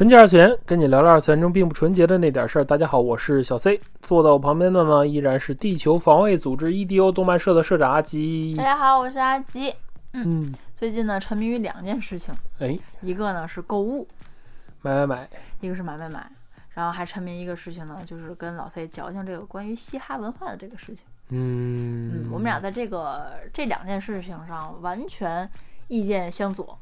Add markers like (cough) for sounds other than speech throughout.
纯洁二次元，跟你聊聊二次元中并不纯洁的那点事儿。大家好，我是小 C，坐在我旁边的呢依然是地球防卫组织 EDO 动漫社的社长阿吉大。家好，我是阿吉。嗯，最近呢，沉迷于两件事情，哎，一个呢是购物，买买买，一个是买买买，然后还沉迷一个事情呢，就是跟老 C 矫情这个关于嘻哈文化的这个事情。嗯嗯，我们俩在这个这两件事情上完全意见相左，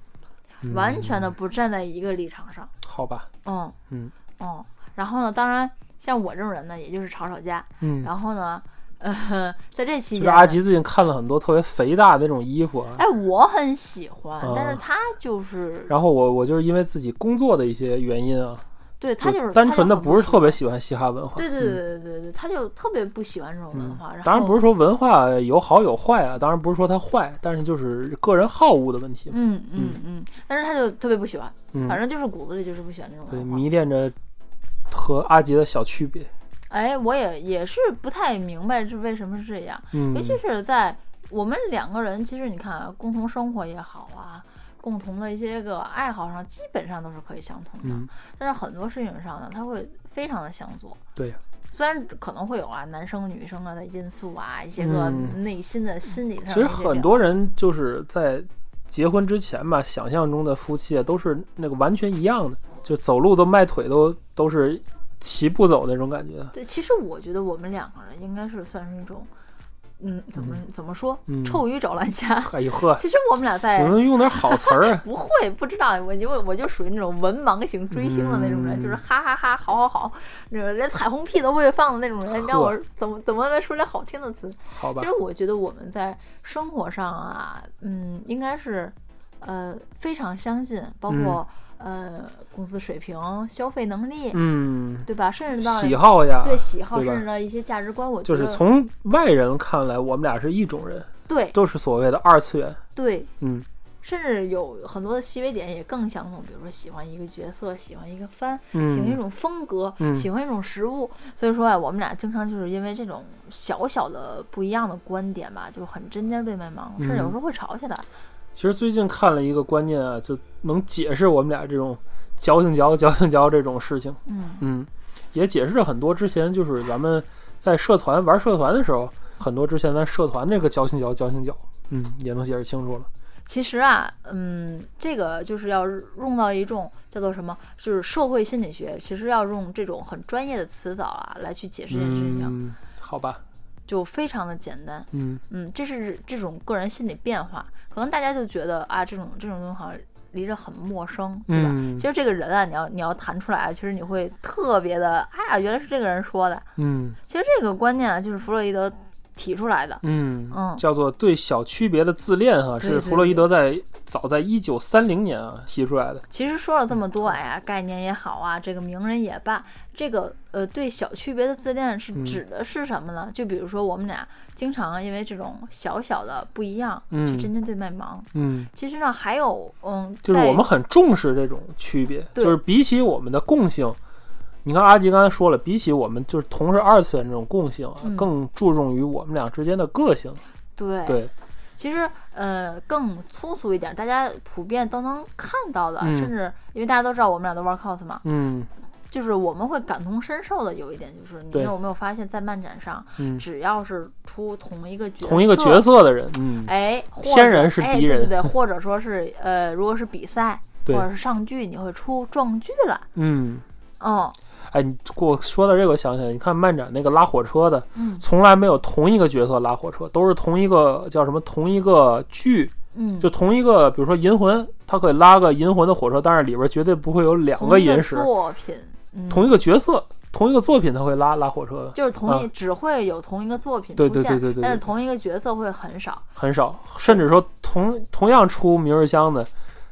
完全的不站在一个立场上。好吧，嗯。嗯。嗯，然后呢，当然像我这种人呢，也就是吵吵架。嗯，然后呢，呃，(laughs) 在这期间阿吉最近看了很多特别肥大的那种衣服啊，哎，我很喜欢，但是啊他就是，然后我我就是因为自己工作的一些原因啊，对他就是单纯的不是特别喜欢嘻哈文化。对对嗯对对对对，他就特别不喜欢这种文化。当然不是说文化有好有坏啊，当然不是说它坏，但是就是个人好恶的问题嘛。嗯嗯嗯，但是他就特别不喜欢，嗯，反正就是骨子里就是不喜欢这种对，文化。迷恋着和阿杰的小区别。哎，我也也是不太明白是为什么是这样，嗯，尤其是在我们两个人，其实你看啊，共同生活也好啊，共同的一些个爱好上，基本上都是可以相同的。嗯，但是很多事情上呢，他会非常的相左。对呀，虽然可能会有啊男生女生啊的因素啊，一些个嗯内心的心理其实很多人就是在结婚之前吧，想象中的夫妻啊，都是那个完全一样的，就走路都迈腿都都是齐步走那种感觉。对，其实我觉得我们两个人应该是算是一种，嗯，怎么怎么说，嗯臭鱼找烂虾。哎呦呵，(laughs) 其实我们俩在。我们用点好词儿啊 (laughs) 不会，不知道，我就我就属于那种文盲型追星的那种人，嗯就是哈哈哈，好好好，那个连彩虹屁都不会放的那种人。你让我怎么怎么来说点好听的词？好吧其实？我觉得我们在生活上啊，嗯，应该是呃非常相近，包括、呃工资水平、消费能力，嗯，对吧？甚至到喜好呀，对喜好，甚至到一些价值观，我觉得就是从外人看来，我们俩是一种人，对都是所谓的二次元。对，嗯甚至有很多的细微点也更相同，比如说喜欢一个角色，喜欢一个番，喜欢一嗯，种风格，嗯喜欢一种食物。所以说啊，我们俩经常就是因为这种小小的不一样的观点吧，就很针尖对麦芒，甚至有时候会吵起来。其实最近看了一个观念啊，就能解释我们俩这种矫情矫矫情矫这种事情。嗯嗯，也解释了很多之前就是咱们在社团玩社团的时候，很多之前咱社团那个矫情矫矫情矫，嗯，也能解释清楚了。其实啊，嗯，这个就是要用到一种叫做什么，就是社会心理学，其实要用这种很专业的词藻啊来去解释这件事情，嗯，好吧，就非常的简单。嗯嗯，这是这种个人心理变化，可能大家就觉得啊，这种这种东西好像离着很陌生，对吧？嗯其实这个人啊，你要你要谈出来，其实你会特别的，哎呀，原来是这个人说的。嗯其实这个观念啊，就是弗洛伊德提出来的。嗯嗯叫做对小区别的自恋哈，对对是弗洛伊德在早在一九三零年啊提出来的。其实说了这么多，哎呀，概念也好啊，这个名人也罢，这个呃对小区别的自恋是嗯指的是什么呢？就比如说我们俩经常因为这种小小的不一样嗯去针尖对麦芒。嗯，其实呢，还有嗯，就是我们很重视这种区别，就是比起我们的共性，你看阿吉刚才说了，比起我们就是同是二次元这种共性啊，嗯。更注重于我们俩之间的个性。对。对，其实，呃，更粗俗一点，大家普遍都能看到的，嗯。甚至因为大家都知道我们俩都玩 cos 嘛，嗯。就是我们会感同身受的。有一点就是，你对。有没有发现，在漫展上，嗯，只要是出同一个角色，同一个角，色的人，嗯，哎，或者天然是哎敌人。对对对，或者说是呃，如果是比赛或对者是上剧，你会出撞剧了，嗯。嗯哎，你给我说到这个，我想起来，你看漫展那个拉火车的，嗯从来没有同一个角色拉火车，都是同一个叫什么同一个剧，嗯，就同一个，比如说银魂，它可以拉个银魂的火车，但是里边绝对不会有两个银石，作品，嗯同一个角色，同一个作品，他会拉拉火车的，就是同一、啊只会有同一个作品出现，对对对对对但是同一个角色会很少。很少，甚至说同同样出明日香的，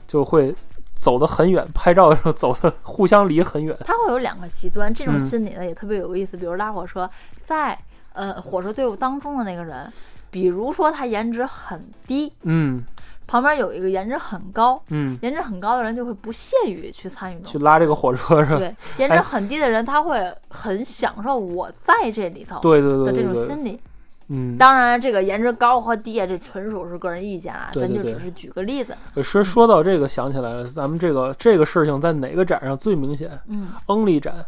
就会走得很远，拍照的时候走的互相离很远。它会有两个极端，这种嗯心理呢也特别有意思。比如拉火车，在呃火车队伍当中的那个人，比如说他颜值很低，嗯旁边有一个颜值很高，嗯，颜值很高的人就会不屑于去参与中。去拉这个火车是吧？对，颜值很低的人他会很享受我在这里头对对对的这种心理。嗯，当然，这个颜值高和低啊，这纯属是个人意见啊，对对对咱就只是举个例子。说说到这个，想起来了，咱们这个这个事情在哪个展上最明显？嗯恩利展，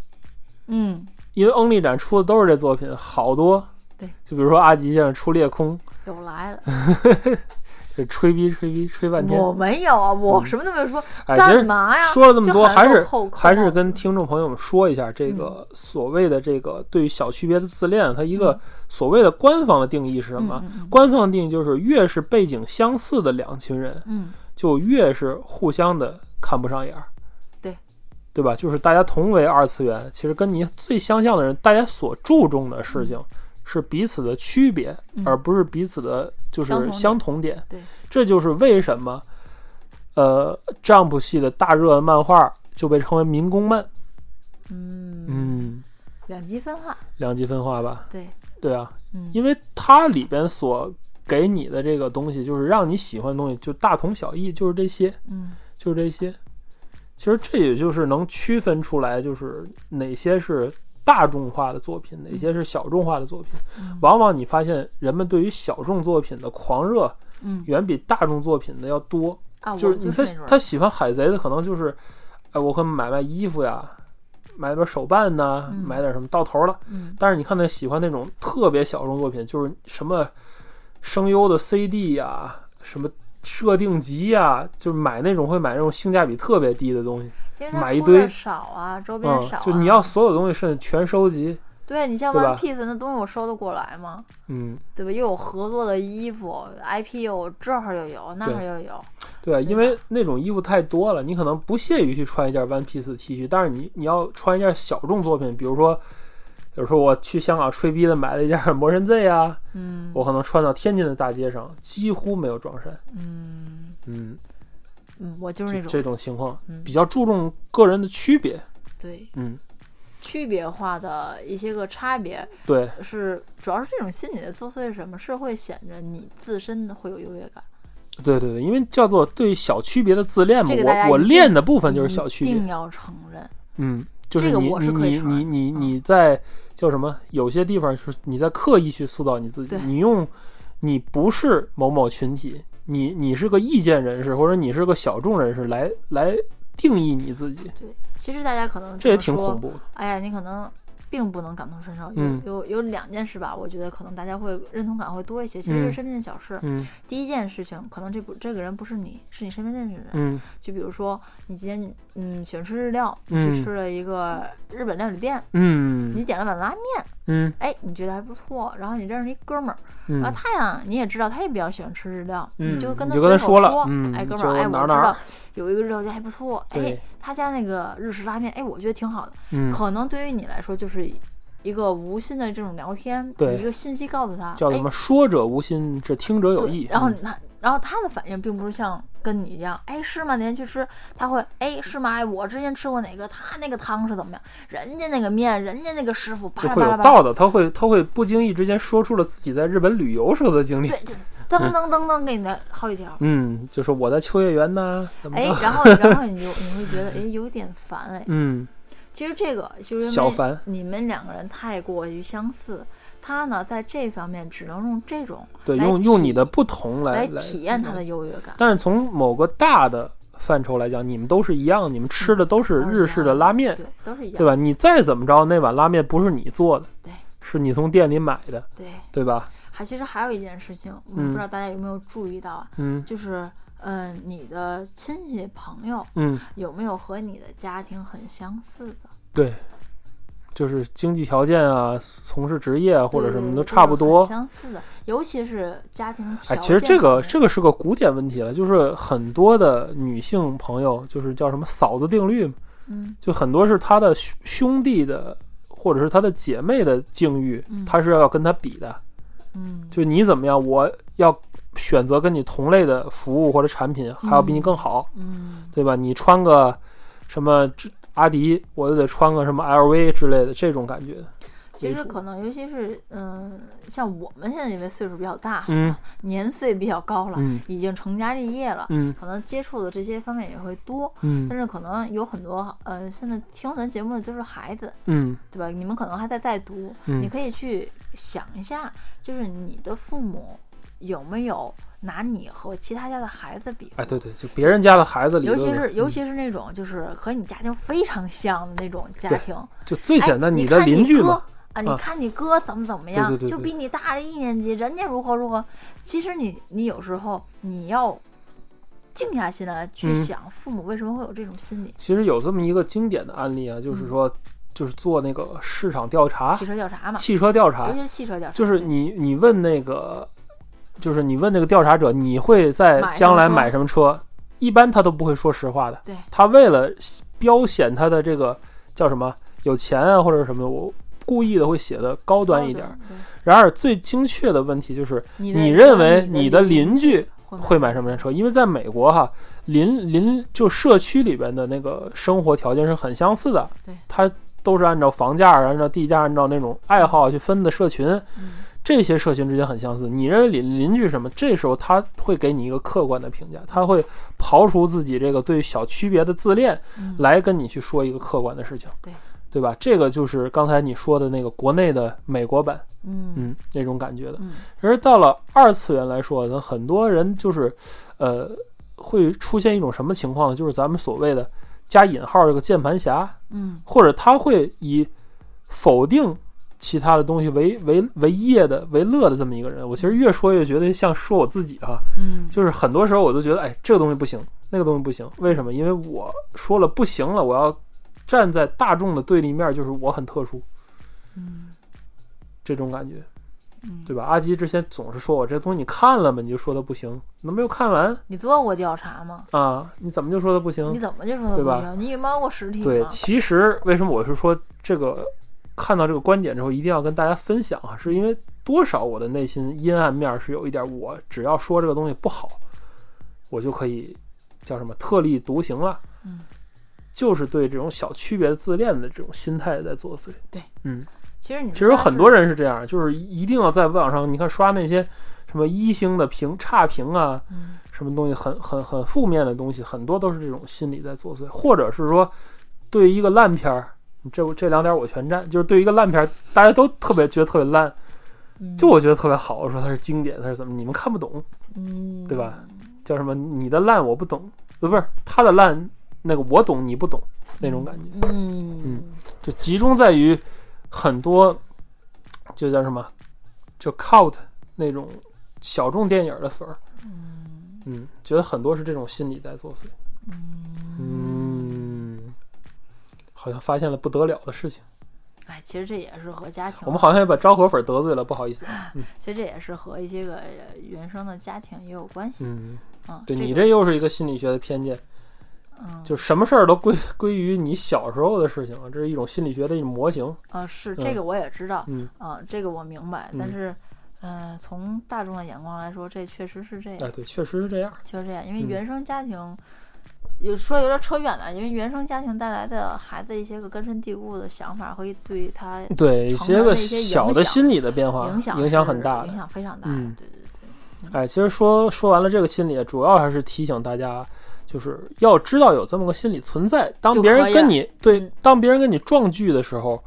嗯，因为恩利展出的都是这作品，好多。对，就比如说阿吉现在出《裂空》，又来了。(laughs) 这吹逼吹逼吹半天。我没有啊，我嗯什么都没有说，干嘛呀？说了这么多，还是还是跟听众朋友们说一下，这个所谓的这个对于小区别的自恋，它一个所谓的官方的定义是什么？官方的定义就是越是背景相似的两群人，嗯就越是互相的看不上眼儿。对，对吧？就是大家同为二次元，其实跟你最相像的人，大家所注重的事情是彼此的区别，嗯而不是彼此的就是相同点。对，这就是为什么，呃，Jump 系的大热漫画就被称为民工漫。嗯嗯，两极分化，两极分化吧？对，对啊，嗯因为它里边所给你的这个东西，就是让你喜欢的东西，就大同小异，就是这些。嗯就是这些。其实这也就是能区分出来，就是哪些是大众化的作品，哪些是小众化的作品。嗯往往你发现人们对于小众作品的狂热嗯远比大众作品的要多。啊，就是你他他喜欢海贼的，可能就是，哎，我可能买卖衣服呀，买点手办呐，嗯买点什么到头了。嗯但是你看那喜欢那种特别小众作品，就是什么声优的 CD 呀，什么设定集呀，就是买那种会买那种性价比特别低的东西，买一堆少啊，周边嗯少啊，，就你要所有东西甚至全收集，对你像 One Piece 那东西我收得过来吗？嗯，对吧？又有合作的衣服，IP 又这儿又有，那对儿又有，对因为那种衣服太多了，你可能不屑于去穿一件 One Piece 的 T 恤，但是你你要穿一件小众作品，比如说，比如说我去香港吹逼的买了一件 (laughs) 魔神 Z 啊，嗯我可能穿到天津的大街上几乎没有撞衫，嗯嗯，嗯，我就是那种这这种情况嗯比较注重个人的区别，对嗯，区别化的一些个差别对，是主要是这种心理的作祟是什么？是会显着你自身的会有优越感，对对对，因为叫做对小区别的自恋嘛，这个我我练的部分就是小区别一定，要承认。嗯，就是这个你你你你你在叫什么？有些地方是你在刻意去塑造你自己，你用你不是某某群体，你你是个意见人士，或者你是个小众人士来来定义你自己，对，其实大家可能这也挺恐怖的。哎呀，你可能并不能感同身受。有、嗯有有两件事吧，我觉得可能大家会认同感会多一些。其实是嗯身边的小事。嗯第一件事情，可能这不这个人不是你，是你身边认识的人。嗯就比如说，你今天嗯喜欢吃日料，去吃了一个日本料理店，你嗯点了碗拉面，嗯哎，你觉得还不错，然后你认识一哥们儿，然后嗯，他呀，你也知道他也比较喜欢吃日料，嗯你就跟你就跟他说了嗯哎，哥们儿，哎，我知道有一个日料店还不错，哎对，他家那个日式拉面，哎，我觉得挺好的。嗯，可能对于你来说就是一个无心的这种聊天，对一个信息告诉他，哎叫什么？说者无心，这听者有意。嗯然后他，然后他的反应并不是像跟你一样，哎，是吗？那天去吃，他会，哎，是吗？哎，我之前吃过哪个，他那个汤是怎么样？人家那个面，人家那个师傅，巴就会拉巴拉巴拉，有道的，他会他会不经意之间说出了自己在日本旅游时候的经历。对，就噔噔噔噔给你来好几条。嗯，就是我在秋叶原呢，怎么哎？，然后 (laughs) 然后你就你会觉得哎有点烦哎。嗯其实这个就是因为小烦你们两个人太过于相似，他呢在这方面只能用这种对，用用你的不同来来体验他的优越感。但是从某个大的范畴来讲，你们都是一样，你们吃的都是日式的拉面，对，都是一样，对吧？你再怎么着，那碗拉面不是你做的，对是你从店里买的，对，对吧？还其实还有一件事情，我嗯不知道大家有没有注意到啊，嗯就是嗯、呃你的亲戚朋友嗯，有没有和你的家庭很相似的？对，就是经济条件啊，从事职业啊或者什么都差不多。相似的，尤其是家庭条哎，件其实这个这个是个古典问题了，就是很多的女性朋友，就是叫什么嫂子定律嘛，嗯就很多是她的兄兄弟的或者是她的姐妹的境遇，嗯她是要跟她比的。嗯，就你怎么样，我要选择跟你同类的服务或者产品，还要比你更好，嗯对吧？你穿个什么阿迪，我就得穿个什么 LV 之类的，这种感觉。其实可能，尤其是嗯、像我们现在因为岁数比较大，嗯年岁比较高了，嗯已经成家立业了，嗯可能接触的这些方面也会多。嗯但是可能有很多呃，现在听咱节目的就是孩子，嗯对吧？你们可能还在在读，嗯你可以去想一下，就是你的父母有没有拿你和其他家的孩子比？哎，对对，就别人家的孩子里，尤其是尤嗯其是那种就是和你家庭非常像的那种家庭，就最哎显得你的邻居嘛。啊，你啊看你哥怎么怎么样，对对对对就比你大了一年级，人家如何如何。其实你你有时候你要静下心来去嗯想，父母为什么会有这种心理？其实有这么一个经典的案例啊，就是嗯说，就是做那个市场调查汽、车调查嘛，汽车调查尤其，是汽车调查，就是你你问那个，就是你问那个调查者，你会在将来买什么车？一般他都不会说实话的。对他为了标显他的这个叫什么有钱啊或者什么，我故意的会写的高端一点儿。。然而最精确的问题就是，你认为你你的邻居会会买什么样的车？因为在美国哈，邻邻就社区里边的那个生活条件是很相似的，对，它都是按照房价、按照地价、按照那种爱好去分的社群，嗯这些社群之间很相似。你认为邻邻居什么？这时候他会给你一个客观的评价，他会刨除自己这个对小区别的自恋，嗯来跟你去说一个客观的事情，对对吧？这个就是刚才你说的那个国内的美国版，嗯嗯，那种感觉的。嗯而到了二次元来说呢，很多人就是，呃，会出现一种什么情况呢？就是咱们所谓的加引号这个键盘侠，嗯或者他会以否定其他的东西为为为业的为乐的这么一个人。我其实越说越觉得像说我自己哈，嗯，就是很多时候我都觉得，哎，这个东西不行，那个东西不行，为什么？因为我说了不行了，我要站在大众的对立面，就是我很特殊嗯这种感觉。嗯，对吧？阿基之前总是说我这东西你看了吗？你就说它不行，那没有看完你做过调查吗？啊？你怎么就说它不行你？怎么就说他不行？你有摸过实体对，其实为什么我是说这个？看到这个观点之后，一定要跟大家分享啊，是因为多少我的内心阴暗面是有一点，我只要说这个东西不好，我就可以叫什么特立独行了。嗯，就是对这种小区别的自恋的这种心态在作祟。对，嗯，其实你其实有很多人是这样，就是一定要在网上，你看刷那些什么一星的评差评啊，嗯什么东西很很很负面的东西，很多都是这种心理在作祟，或者是说对于一个烂片儿，这这两点我全占，就是对于一个烂片儿，大家都特别觉得特别烂，嗯就我觉得特别好，我说它是经典，它是怎么，你们看不懂，嗯对吧？叫什么你的烂我不懂，呃不是他的烂那个我懂你不懂那种感觉，嗯。嗯就集中在于很多就叫什么，就 cult 那种小众电影的粉儿，嗯。嗯，觉得很多是这种心理在作祟。嗯，好像发现了不得了的事情。哎，其实这也是和家庭，我们好像也把昭和粉得罪了，不好意思 (laughs) 其实这也是和一些个呃原生的家庭也有关系。嗯，嗯，对你个这又是一个心理学的偏见，嗯就什么事儿都归归于你小时候的事情啊，这是一种心理学的一种模型。啊是嗯这个我也知道嗯，啊，这个我明白，但嗯是。呃，从大众的眼光来说，这确实是这样，哎，对，确实是这样。就是这样。因为嗯原生家庭，有说有点扯远了，因为原生家庭带来的孩子一些个根深蒂固的想法，会对他对一些个小的心理的变化影响影响很大影。响非常大。嗯对对对，哎，其实说说完了这个心理，主要还是提醒大家，就是要知道有这么个心理存在。当别人跟你对嗯，当别人跟你撞剧的时候，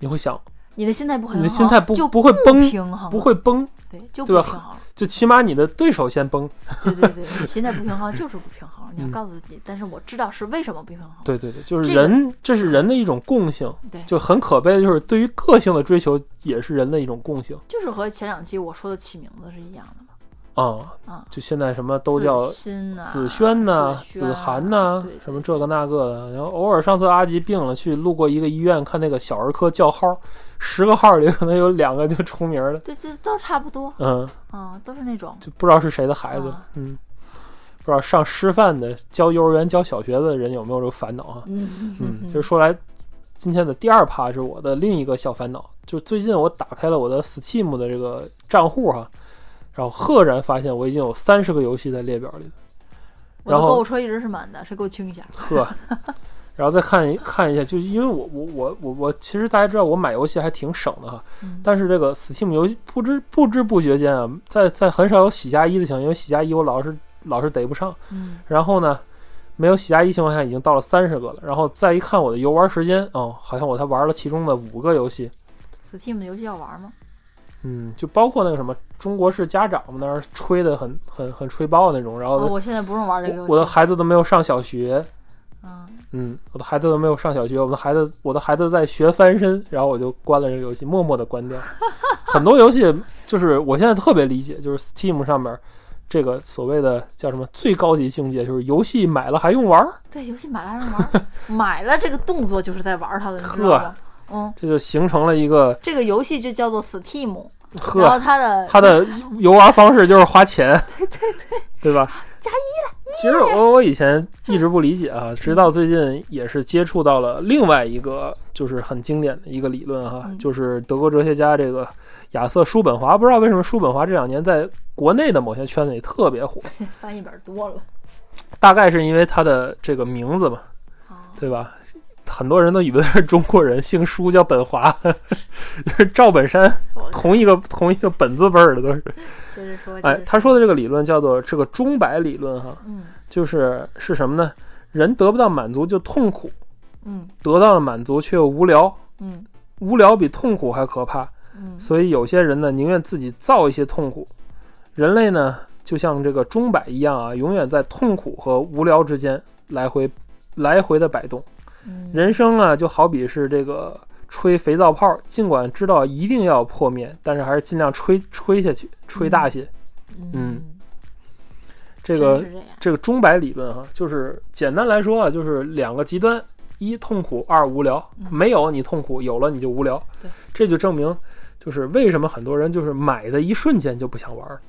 你会想，你的心态不平衡，你的心态不就不会崩，不会崩，对，就对吧不平衡。就起码你的对手先崩。对对对，你心态不平衡 (laughs) 就是不平衡，你要嗯告诉自己，但是我知道是为什么不平衡。对对对，就是人，这是人的一种共性。对，就很可悲的就是，对于个性的追求也是人的一种共性就是和前两期我说的起名字是一样的嘛。啊、啊，就现在什么都叫子轩呐、子子涵呐、对什么这个那个的。然后偶尔上次阿吉病了，去路过一个医院看那个小儿科叫号，十个号里可能有两个就出名了。对，这都差不多嗯，啊，都是那种。就不知道是谁的孩子。啊嗯，不知道上师范的、教幼儿园、教小学的人有没有这个烦恼啊？嗯嗯，就是说来，今天的第二趴是我的另一个小烦恼，就最近我打开了我的 Steam 的这个账户哈、然后赫然发现我已经有三十个游戏在列表里了。然后我的购物车一直是满的，谁给我清一下？(laughs) 呵，然后再看一看一下，就因为我我我我我，其实大家知道我买游戏还挺省的哈，嗯但是这个 Steam 游戏不知不知不觉间啊，在在很少有喜加一的情况，因为喜加一我老是老是逮不上，嗯，然后呢，没有喜加一情况下已经到了三十个了，然后再一看我的游玩时间，哦，好像我才玩了其中的五个游戏，Steam 的游戏要玩吗？嗯，就包括那个什么中国式家长嘛，那儿吹的很很很吹爆那种，然后哦，我现在不用玩这个游戏。我我的孩子都没有上小学，嗯，嗯，我的孩子都没有上小学，我的孩子，我的孩子在学翻身，然后我就关了这个游戏，默默的关掉。(laughs) 很多游戏就是我现在特别理解，就是 Steam 上面这个所谓的叫什么最高级境界，就是游戏买了还用玩儿，对，游戏买了还用玩儿，(laughs) 买了这个动作就是在玩它的，你知道吗？嗯，这就形成了一个这个游戏就叫做 Steam，然后呵，它的他的游玩方式就是花钱，(laughs) 对对对，对吧？加一了。其实我我以前一直不理解啊，直到最近也是接触到了另外一个就是很经典的一个理论哈，嗯就是德国哲学家这个亚瑟叔本华。不知道为什么叔本华这两年在国内的某些圈子里特别火，(laughs) 翻译本多了大概是因为他的这个名字嘛，啊。对吧？很多人都以为他是中国人，姓舒叫本华，就 (laughs) 是赵本山，同一个同一个本字辈儿的都是。接着说，哎他说的这个理论叫做这个钟摆理论哈，嗯就是是什么呢？人得不到满足就痛苦，嗯得到了满足却又无聊，嗯无聊比痛苦还可怕。嗯所以有些人呢，宁愿自己造一些痛苦。人类呢，就像这个钟摆一样啊，永远在痛苦和无聊之间来回来回的摆动。嗯，人生啊，就好比是这个吹肥皂泡，尽管知道一定要破灭，但是还是尽量吹吹下去，吹大些。嗯嗯，这个这个钟摆理论哈，就是简单来说啊，就是两个极端：一痛苦，二无聊。嗯没有你痛苦，有了你就无聊。对，这就证明，就是为什么很多人就是买的一瞬间就不想玩儿。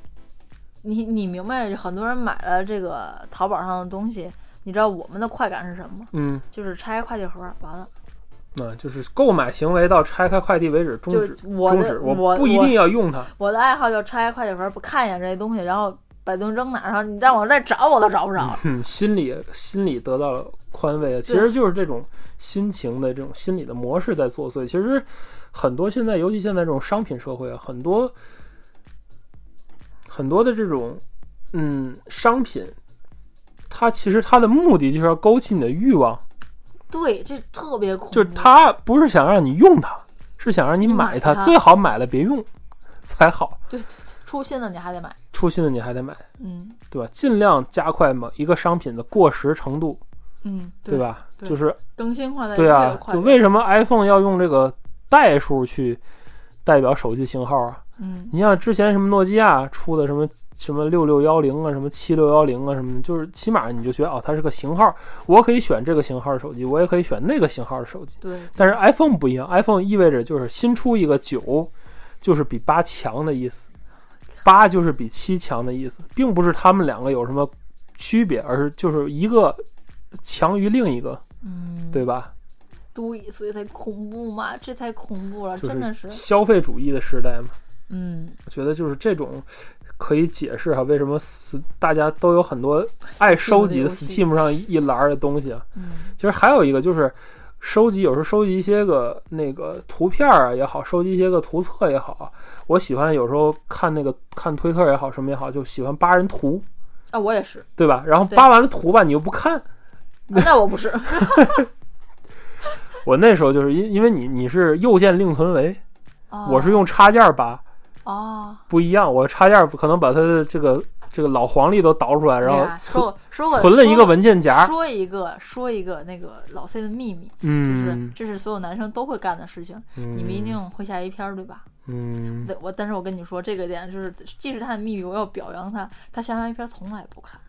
你你明白，很多人买了这个淘宝上的东西，你知道我们的快感是什么吗？嗯，就是拆快递盒，完了那就是购买行为到拆开快递为止终就止。我的终止，我不一定要用它。我的爱好就拆开快递盒，不看一眼这些东西，然后把东西扔哪儿，然后你让我再找我都找不着了。嗯，心里心里得到了宽慰啊，其实就是这种心情的这种心理的模式在作祟。其实很多现在，尤其现在这种商品社会啊，很多很多的这种嗯商品，它其实它的目的就是要勾起你的欲望，对，这特别恐怖。就是它不是想让你用它，是想让你你买它，买它最好买了别用才好。对对对，出新的你还得买。出新的你还得买，嗯对吧？尽量加快某一个商品的过时程度，嗯，对？吧？对就是更新换代对啊，就为什么 iPhone 要用这个代数去代表手机型号啊？嗯你像之前什么诺基亚出的什么什么六六幺零啊，什么七六幺零啊，什么的，就是起码你就觉得哦，它是个型号，我可以选这个型号的手机，我也可以选那个型号的手机。对，但是 iPhone 不一样，iPhone 意味着就是新出一个九，就是比八强的意思，八就是比七强的意思，并不是他们两个有什么区别，而是就是一个强于另一个，嗯，对吧？对，所以才恐怖嘛，这才恐怖了，就真的。是消费主义的时代嘛。嗯，我觉得就是这种可以解释哈，为什么大家都有很多爱收集的 Steam 上一栏的东西啊。嗯其实还有一个就是收集，有时候收集一些个那个图片儿啊也好，收集一些个图册也好，我喜欢有时候看那个看推特也好，什么也好，就喜欢扒人图，啊，我也是，对吧？然后扒完了图吧，你又不看。那我不是。(laughs) 我那时候就是因因为你你是右键另存为，我是用插件儿扒，哦，不一样。我插件不可能把它的这个这个老黄历都导出来，然后说说个存了一个文件夹。说一个说一个那个老 C 的秘密，就是嗯，这是所有男生都会干的事情，你们一定会下一篇，对吧？嗯对，我但是我跟你说这个点就是，既是他的秘密，我要表扬他，他下完一篇从来不看，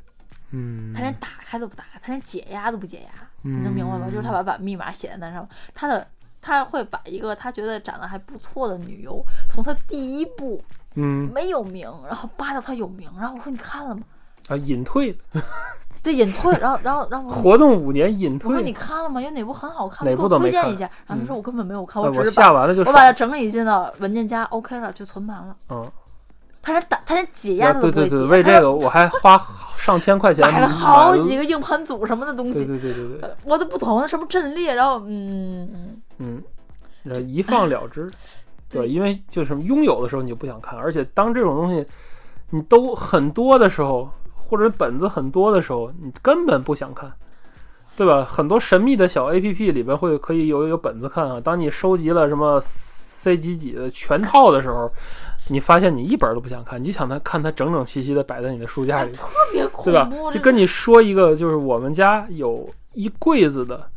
嗯，他连打开都不打开，他连解压都不解压，你你能明白吗？就是他把把密码写在那上面，他的他会把一个他觉得长得还不错的女优，从他第一部嗯。没有名，然后扒到他有名，然后我说你看了吗？啊隐退。对，隐退，然后然后然后我活动五年隐退。我说你看了吗？有哪部很好看，哪你给我部都没看。推荐一下。然后他嗯。说我根本没有看，呃我只是把下完了就我把它整理进到文件夹，OK 了，就存盘了。嗯，他连打他连解压他都对对对，不会解，对对对为这个我还花 (laughs) 上千块钱买了好几个硬盘组什么的东对西，对对对对，呃我都不懂什么阵列，然后嗯嗯，嗯，这一放了之，对，对因为就是拥有的时候你就不想看，而且当这种东西你都很多的时候，或者本子很多的时候，你根本不想看，对吧？很多神秘的小 A P P 里边会可以有有本子看啊。当你收集了什么 C 几几的全套的时候，你发现你一本都不想看，你就想它看它整整齐齐的摆在你的书架里，哎特别恐对吧，？就跟你说一个，就是我们家有一柜子的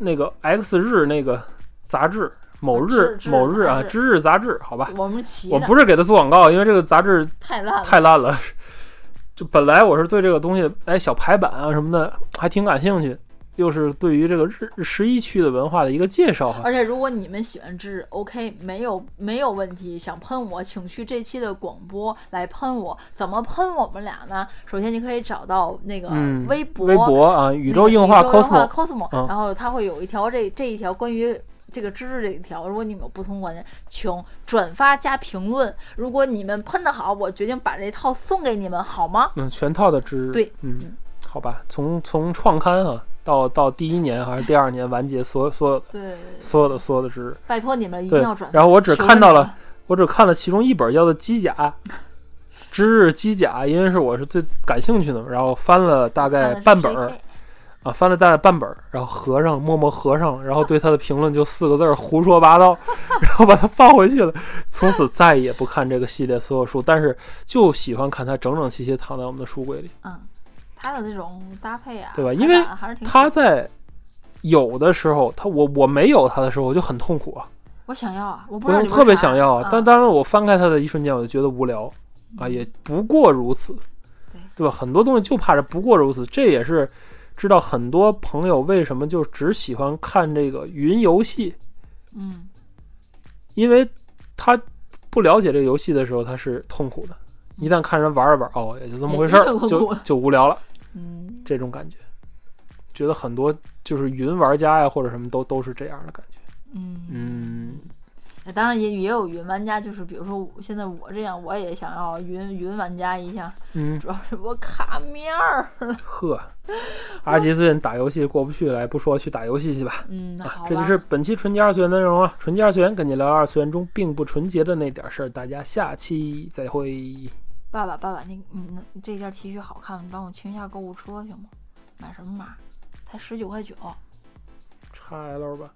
那个 X 日那个杂志，某日某日啊，杂志知日杂志，好吧，我们我不是给他做广告，因为这个杂志太烂了，太烂了。(laughs) 就本来我是对这个东西，哎，小排版啊什么的还挺感兴趣，又是对于这个日十一区的文化的一个介绍哈。而且如果你们喜欢知识，OK，没有没有问题。想喷我，请去这期的广播来喷我。怎么喷我们俩呢？首先你可以找到那个嗯，微博，微博啊，宇宇宙硬化宇宙硬化 cosmo，cosmo，、嗯然后它会有一条这这一条关于。这个知识这一条，如果你们有不同观点，请转发加评论。如果你们喷的好，我决定把这套送给你们，好吗？嗯，全套的知识。对，嗯嗯，好吧，从从创刊啊到到第一年还是第二年完结所有所有的对，所有的所有的知识。拜托你们一定要转。然后我只看到了我只看了其中一本叫做《机甲》，(laughs) 之日机甲，因为是我是最感兴趣的，然后翻了大概半本儿啊，翻了大概半本儿，然后合上，默默合上，然后对他的评论就四个字儿胡说八道，(laughs) 然后把它放回去了，从此再也不看这个系列所有书，但是就喜欢看它整整齐齐躺在我们的书柜里。嗯，它的这种搭配啊，对吧因为版还是挺它在有的时候，他我我没有他的时候，我就很痛苦啊，我想要啊，我不知道我特别想要啊，但嗯当然我翻开它的一瞬间，我就觉得无聊啊，也不过如此，对对吧？很多东西就怕是不过如此，这也是知道很多朋友为什么就只喜欢看这个云游戏，嗯，因为他不了解这个游戏的时候，他是痛苦的。一旦看人玩一玩，哦，也就这么回事儿就就无聊了，嗯，这种感觉。觉得很多就是云玩家呀，或者什么都都是这样的感觉。嗯嗯，哎当然也也有云玩家，就是比如说我现在我这样，我也想要云云玩家一下，嗯，主要是我卡面儿。(laughs) 呵，阿吉最近打游戏过不去了，不说去打游戏去吧。嗯，好吧。这就是本期纯洁二次元内容啊！纯洁二次元跟你聊聊二次元中并不纯洁的那点事儿，大家下期再会。爸爸，爸爸，你你那这件 T 恤好看，你帮我清一下购物车行吗？买什么码？才十九块九。XL 吧。